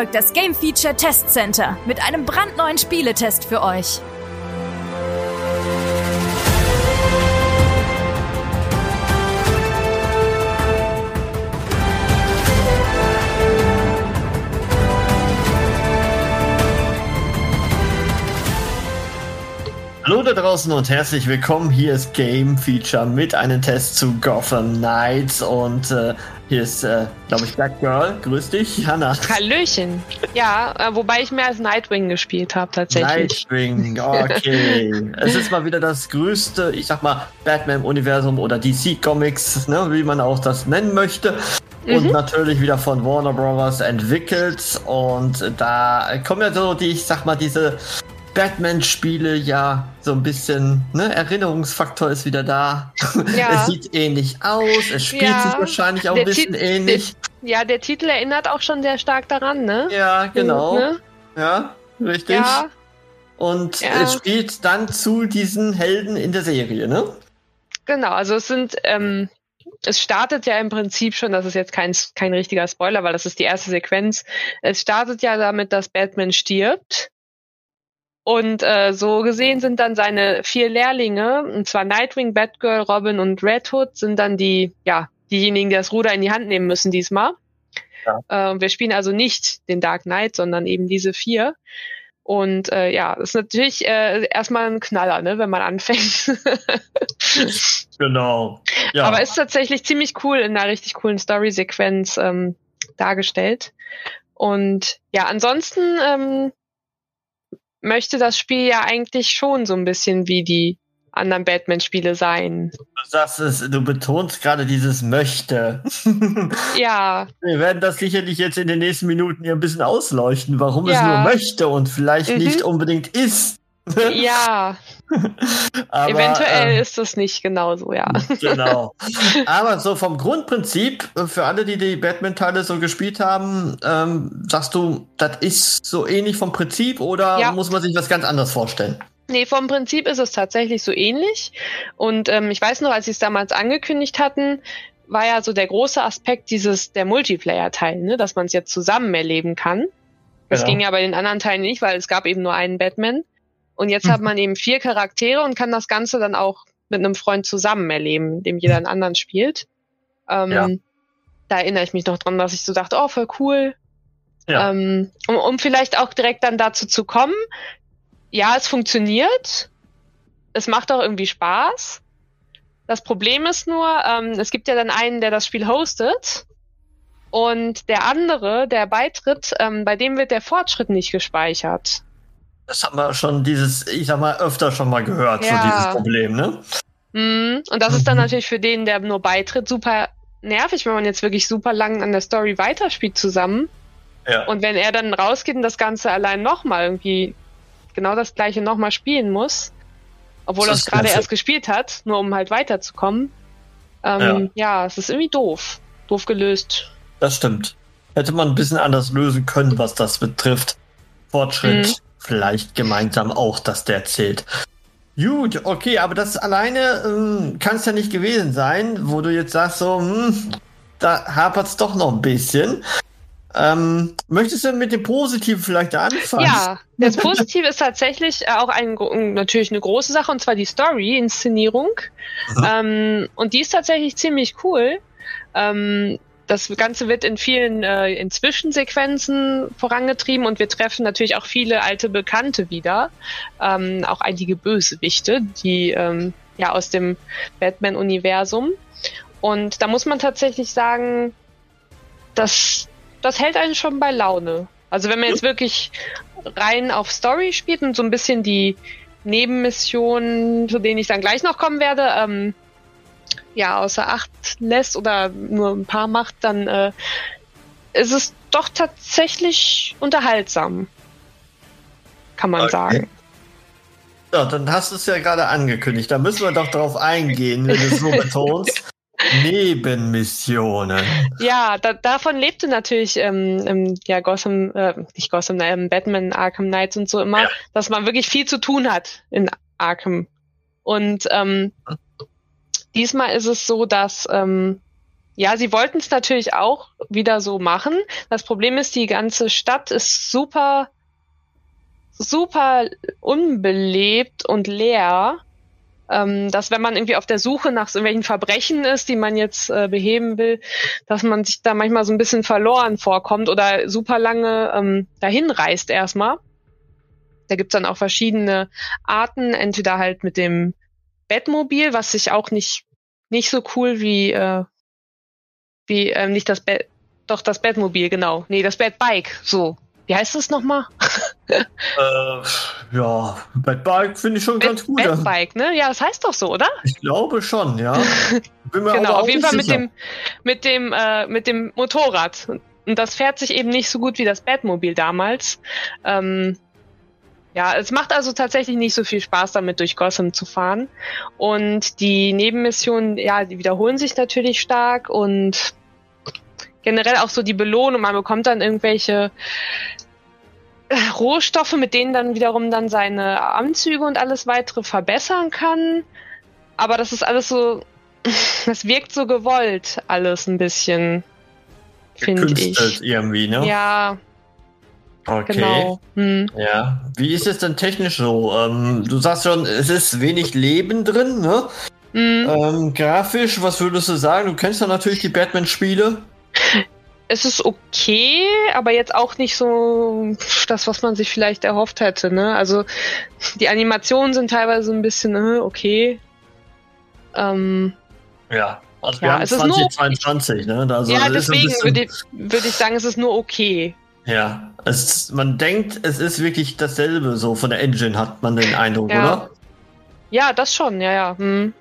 Folgt das Game Feature Test Center mit einem brandneuen Spieletest für euch. Hallo da draußen und herzlich willkommen. Hier ist Game Feature mit einem Test zu Gotham Knights und äh, hier ist, äh, glaube ich, Black Girl. Grüß dich, Hanna. Hallöchen. Ja, äh, wobei ich mehr als Nightwing gespielt habe, tatsächlich. Nightwing, okay. es ist mal wieder das größte, ich sag mal, Batman-Universum oder DC Comics, ne, wie man auch das nennen möchte. Und Mhm. natürlich wieder von Warner Bros. entwickelt. Und da kommen ja so die, ich sag mal, diese Batman-Spiele ja so ein bisschen, ne, Erinnerungsfaktor ist wieder da. Ja. Es sieht ähnlich aus, es spielt Ja. sich wahrscheinlich auch Der ein bisschen Tit- ähnlich. Ja, der Titel erinnert auch schon sehr stark daran, ne? Ja, genau. Ne? Ja, richtig. Ja, Und es spielt dann zu diesen Helden in der Serie, ne? genau. Also es sind, ähm, es startet ja im Prinzip schon, das ist jetzt kein, kein richtiger Spoiler, weil das ist die erste Sequenz. Es startet ja damit, dass Batman stirbt. Und äh, so gesehen sind dann seine vier Lehrlinge, und zwar Nightwing, Batgirl, Robin und Red Hood, sind dann die, ja, diejenigen, die das Ruder in die Hand nehmen müssen diesmal. Ja. Äh, wir spielen also nicht den Dark Knight, sondern eben diese vier. Und äh, ja, ist natürlich äh, erstmal ein Knaller, ne, wenn man anfängt. Genau. Ja. Aber ist tatsächlich ziemlich cool in einer richtig coolen Story-Sequenz ähm, dargestellt. Und ja, ansonsten ähm, möchte das Spiel ja eigentlich schon so ein bisschen wie die anderen Batman-Spiele sein. du sagst es, du betonst gerade dieses möchte. Ja, Wir werden das sicherlich jetzt in den nächsten Minuten hier ein bisschen ausleuchten, warum es Ja. nur möchte und vielleicht Mhm. nicht unbedingt ist. Ja, Aber, eventuell ähm, ist das nicht genauso, ja. Genau. Aber so vom Grundprinzip, äh, für alle, die die Batman-Teile so gespielt haben, ähm, sagst du, das ist so ähnlich vom Prinzip oder Ja. muss man sich was ganz anderes vorstellen? Nee, vom Prinzip ist es tatsächlich so ähnlich. Und ähm, ich weiß noch, als sie es damals angekündigt hatten, war ja so der große Aspekt dieses der Multiplayer-Teil, ne? dass man es jetzt zusammen erleben kann. Das Genau. ging ja bei den anderen Teilen nicht, weil es gab eben nur einen Batman. Und jetzt Mhm. hat man eben vier Charaktere und kann das Ganze dann auch mit einem Freund zusammen erleben, dem jeder einen anderen spielt. Ähm, Ja. Da erinnere ich mich noch dran, dass ich so dachte, oh, voll cool. Ja. Ähm, um, um vielleicht auch direkt dann dazu zu kommen, ja, es funktioniert. Es macht auch irgendwie Spaß. Das Problem ist nur, ähm, es gibt ja dann einen, der das Spiel hostet. Und der andere, der beitritt, ähm, bei dem wird der Fortschritt nicht gespeichert. Das haben wir schon dieses, ich sag mal, öfter schon mal gehört, so Ja. dieses Problem, ne? Mhm. Und das ist dann Mhm. natürlich für den, der nur beitritt, super nervig, wenn man jetzt wirklich super lang an der Story weiterspielt zusammen. Ja. Und wenn er dann rausgeht und das Ganze allein nochmal irgendwie genau das gleiche nochmal spielen muss, obwohl er es gerade erst gespielt hat, nur um halt weiterzukommen. Ähm, ja. es ist irgendwie doof. Doof gelöst. Das stimmt. Hätte man ein bisschen anders lösen können, was das betrifft. Fortschritt, Mhm. Vielleicht gemeinsam auch, dass der zählt. Gut, okay, aber das alleine ähm, kann es ja nicht gewesen sein, wo du jetzt sagst, so, hm, da hapert es doch noch ein bisschen. Ähm, möchtest du mit dem Positiven vielleicht anfangen? Ja, das Positive ist tatsächlich äh, auch ein, natürlich eine große Sache, und zwar die Story, Inszenierung. Mhm. Ähm, und die ist tatsächlich ziemlich cool. Ähm, das Ganze wird in vielen äh, in Zwischensequenzen vorangetrieben und wir treffen natürlich auch viele alte Bekannte wieder. Ähm, auch einige Bösewichte, die ähm, ja aus dem Batman-Universum. Und da muss man tatsächlich sagen, das, das hält einen schon bei Laune. Also wenn man jetzt wirklich rein auf Story spielt und so ein bisschen die Nebenmissionen, zu denen ich dann gleich noch kommen werde, ähm, ja, außer Acht lässt oder nur ein paar macht, dann äh, es ist doch tatsächlich unterhaltsam. Kann man okay. sagen. Ja, dann hast du es ja gerade angekündigt. Da müssen wir doch drauf eingehen, wenn du es so betonst. Nebenmissionen. Ja, da, davon lebte natürlich ähm, ähm, ja Gotham, äh, nicht Gotham, ähm, Batman, Arkham Knights und so immer, ja. dass man wirklich viel zu tun hat in Arkham. Und ähm, diesmal ist es so, dass ähm, ja, sie wollten es natürlich auch wieder so machen. Das Problem ist, die ganze Stadt ist super, super unbelebt und leer ähm, dass wenn man irgendwie auf der Suche nach irgendwelchen Verbrechen ist, die man jetzt äh, beheben will, dass man sich da manchmal so ein bisschen verloren vorkommt oder super lange ähm, dahin reist erstmal. Da gibt's dann auch verschiedene Arten, entweder halt mit dem Bettmobil, was sich auch nicht nicht so cool wie äh, wie äh, nicht das Bett, doch das Bettmobil, genau. Nee, das Bettbike, so wie heißt das nochmal? äh, ja, Batbike finde ich schon Bad, ganz gut. Batbike, ne? Ja, das heißt doch so, oder? Ich glaube schon, ja. genau, auf jeden Fall mit dem, mit dem, äh, mit dem Motorrad. Und das fährt sich eben nicht so gut wie das Batmobil damals. Ähm, ja, es macht also tatsächlich nicht so viel Spaß damit, durch Gotham zu fahren. Und die Nebenmissionen, ja, die wiederholen sich natürlich stark und generell auch so die Belohnung. Man bekommt dann irgendwelche Rohstoffe, mit denen dann wiederum dann seine Anzüge und alles weitere verbessern kann. Aber das ist alles so, das wirkt so gewollt, alles ein bisschen, finde ich. irgendwie, ne? Ja. Okay. Genau. Hm. Ja. Wie ist es denn technisch so? Ähm, du sagst schon, es ist wenig Leben drin, ne? Mhm. Ähm, grafisch, was würdest du sagen? Du kennst ja natürlich die Batman-Spiele es ist okay, aber jetzt auch nicht so das, was man sich vielleicht erhofft hätte. Ne? Also die Animationen sind teilweise ein bisschen äh, okay. Ähm, ja, also wir ja, haben 2022, ne? Also ja, deswegen würde ich, würd ich sagen, es ist nur okay. Ja, es, man denkt, es ist wirklich dasselbe, so von der Engine hat man den Eindruck, ja. oder? Ja, das schon, ja, ja. Hm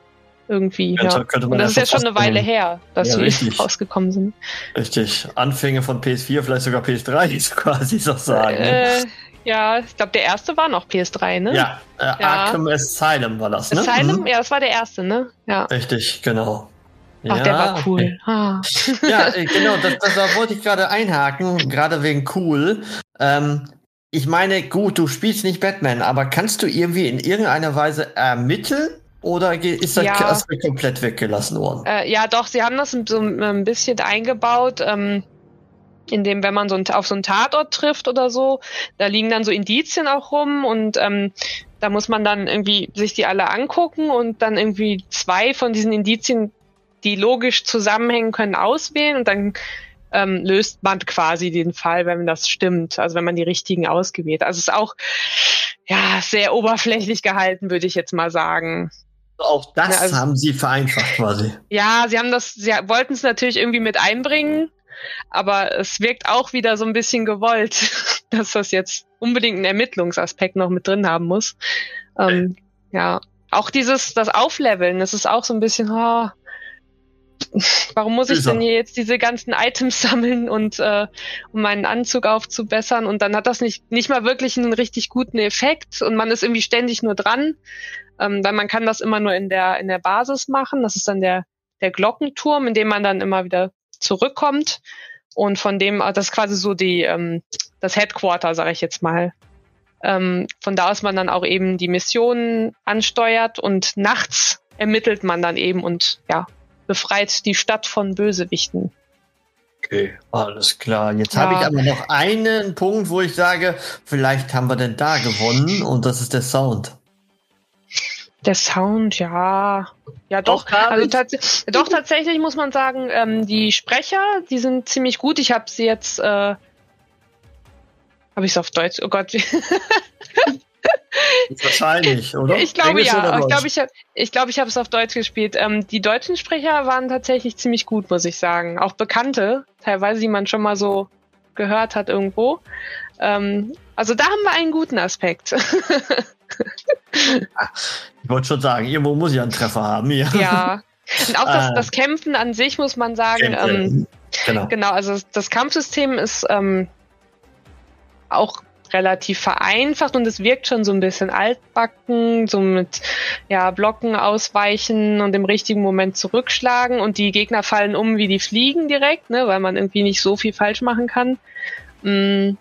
irgendwie. Ja. Und das ist ja schon eine Weile her, dass ja, sie rausgekommen sind. Richtig. Anfänge von PS4, vielleicht sogar PS3, quasi so sagen. Äh, ja, ich glaube, der erste war noch PS3, ne? Ja, äh, ja. Arkham Asylum war das, ne? Asylum, mhm. ja, das war der erste, ne? Ja. Richtig, genau. Ach, ja, der war cool. Ah. Ja, äh, genau, das, das, da wollte ich gerade einhaken, gerade wegen cool. Ähm, ich meine, gut, du spielst nicht Batman, aber kannst du irgendwie in irgendeiner Weise ermitteln, oder ist das ja. Komplett weggelassen worden? Äh, ja, doch, sie haben das so ein bisschen eingebaut, ähm, indem, wenn man so ein, auf so einen Tatort trifft oder so, da liegen dann so Indizien auch rum und ähm, da muss man dann irgendwie sich die alle angucken und dann irgendwie zwei von diesen Indizien, die logisch zusammenhängen können, auswählen und dann ähm, löst man quasi den Fall, wenn das stimmt, also wenn man die richtigen ausgewählt. Also es ist auch ja sehr oberflächlich gehalten, würde ich jetzt mal sagen. Auch das ja, also, haben sie vereinfacht quasi. Ja, sie haben das, sie wollten es natürlich irgendwie mit einbringen, aber es wirkt auch wieder so ein bisschen gewollt, dass das jetzt unbedingt einen Ermittlungsaspekt noch mit drin haben muss. Ähm, ja, auch dieses, das Aufleveln, das ist auch so ein bisschen, oh, warum muss ich denn hier jetzt diese ganzen Items sammeln und äh, um meinen Anzug aufzubessern und dann hat das nicht nicht mal wirklich einen richtig guten Effekt und man ist irgendwie ständig nur dran ähm, weil man kann das immer nur in der, in der Basis machen. Das ist dann der, der Glockenturm, in dem man dann immer wieder zurückkommt. Und von dem, das ist quasi so die, ähm, das Headquarter, sage ich jetzt mal. Ähm, von da aus man dann auch eben die Missionen ansteuert und nachts ermittelt man dann eben und ja, befreit die Stadt von Bösewichten. Okay, alles klar. Jetzt ja. habe ich aber noch einen Punkt, wo ich sage, vielleicht haben wir denn da gewonnen und das ist der Sound. Der Sound, ja. Ja, doch. Also tats doch, tatsächlich muss man sagen, ähm, die Sprecher, die sind ziemlich gut. Ich habe sie jetzt. Äh, habe ich es auf Deutsch? Oh Gott. Wahrscheinlich, oder? Ich glaube ja. Ich glaube, ich, ich, glaub, ich habe es auf Deutsch gespielt. Ähm, die deutschen Sprecher waren tatsächlich ziemlich gut, muss ich sagen. Auch Bekannte, teilweise, die man schon mal so gehört hat irgendwo. Ähm, also da haben wir einen guten Aspekt. ich wollte schon sagen, irgendwo muss ich einen Treffer haben hier. Ja. Und auch das, ah. das Kämpfen an sich muss man sagen. Ähm, genau. genau, also das Kampfsystem ist ähm, auch relativ vereinfacht und es wirkt schon so ein bisschen altbacken, so mit ja, Blocken ausweichen und im richtigen Moment zurückschlagen und die Gegner fallen um wie die Fliegen direkt, ne, weil man irgendwie nicht so viel falsch machen kann. Mm,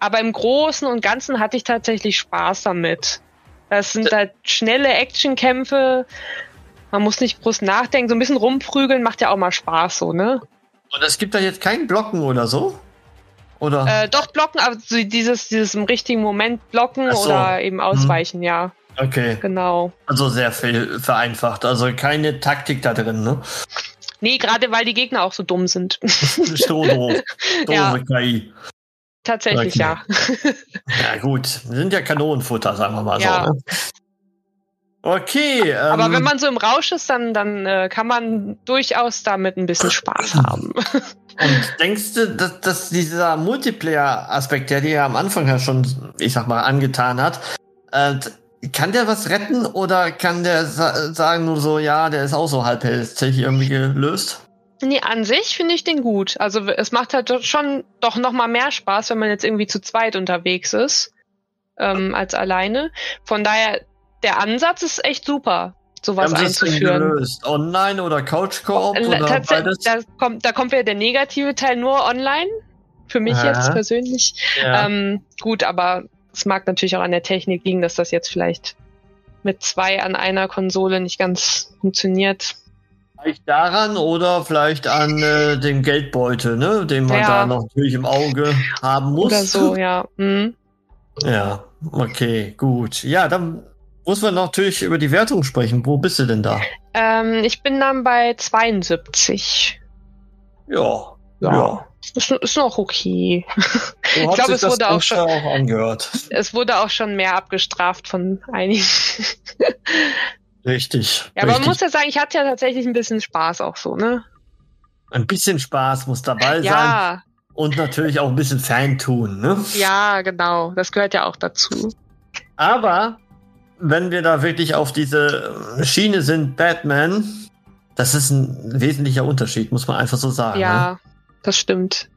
aber im Großen und Ganzen hatte ich tatsächlich Spaß damit. Das sind halt schnelle Actionkämpfe. Man muss nicht groß nachdenken. So ein bisschen rumprügeln macht ja auch mal Spaß, so, ne? Und es gibt da jetzt kein Blocken oder so? Oder? Äh, doch blocken, aber dieses, dieses im richtigen Moment blocken so. oder eben ausweichen, hm. ja. Okay. Genau. Also sehr viel vereinfacht. Also keine Taktik da drin, ne? Nee, gerade weil die Gegner auch so dumm sind. so doof. Doofe ja. KI. Tatsächlich, okay. ja. ja, gut. Sind ja Kanonenfutter, sagen wir mal ja. so. Ne? Okay. Ähm, Aber wenn man so im Rausch ist, dann, dann äh, kann man durchaus damit ein bisschen Spaß haben. Und denkst du, dass, dass dieser Multiplayer-Aspekt, der dir am Anfang ja schon, ich sag mal, angetan hat, äh, kann der was retten oder kann der sa sagen nur so, ja, der ist auch so halbherzig irgendwie gelöst? Nee, an sich finde ich den gut. Also es macht halt schon doch noch mal mehr Spaß, wenn man jetzt irgendwie zu zweit unterwegs ist ähm, als alleine. Von daher, der Ansatz ist echt super sowas Haben einzuführen. Gelöst? Online oder Couch Coop äh, oder beides? Da kommt, da kommt ja der negative Teil nur online. Für mich ja. jetzt persönlich. Ja. Ähm, gut, aber es mag natürlich auch an der Technik liegen, dass das jetzt vielleicht mit zwei an einer Konsole nicht ganz funktioniert. Vielleicht daran oder vielleicht an äh, dem Geldbeutel, ne, den man ja. da noch natürlich im Auge haben muss. Oder so, ja. Mhm. Ja, okay, gut. Ja, dann muss man natürlich über die Wertung sprechen. Wo bist du denn da? Ähm, ich bin dann bei 72. Ja. Ja. ja. Ist, ist noch okay. ich glaube, es wurde auch schon auch angehört. Es wurde auch schon mehr abgestraft von einigen. richtig. Ja, aber man muss ja sagen, ich hatte ja tatsächlich ein bisschen Spaß auch so, ne? Ein bisschen Spaß muss dabei ja. sein. Und natürlich auch ein bisschen Fan tun, ne? Ja, genau. Das gehört ja auch dazu. Aber wenn wir da wirklich auf diese Schiene sind, Batman, das ist ein wesentlicher Unterschied, muss man einfach so sagen. Ja, ne? das stimmt.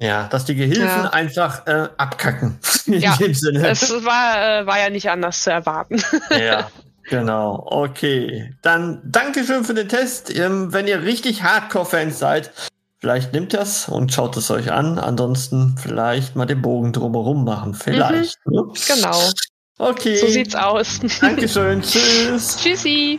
Ja, dass die Gehilfen ja. einfach äh, abkacken. In ja, dem Sinne. Es war, äh, war ja nicht anders zu erwarten. ja, genau. Okay. Dann Dankeschön für den Test. Ähm, wenn ihr richtig Hardcore-Fans seid, vielleicht nimmt das und schaut es euch an. Ansonsten vielleicht mal den Bogen drumherum machen. Vielleicht. Mhm, ne? Genau. Okay. So sieht's aus. Dankeschön. Tschüss. Tschüssi.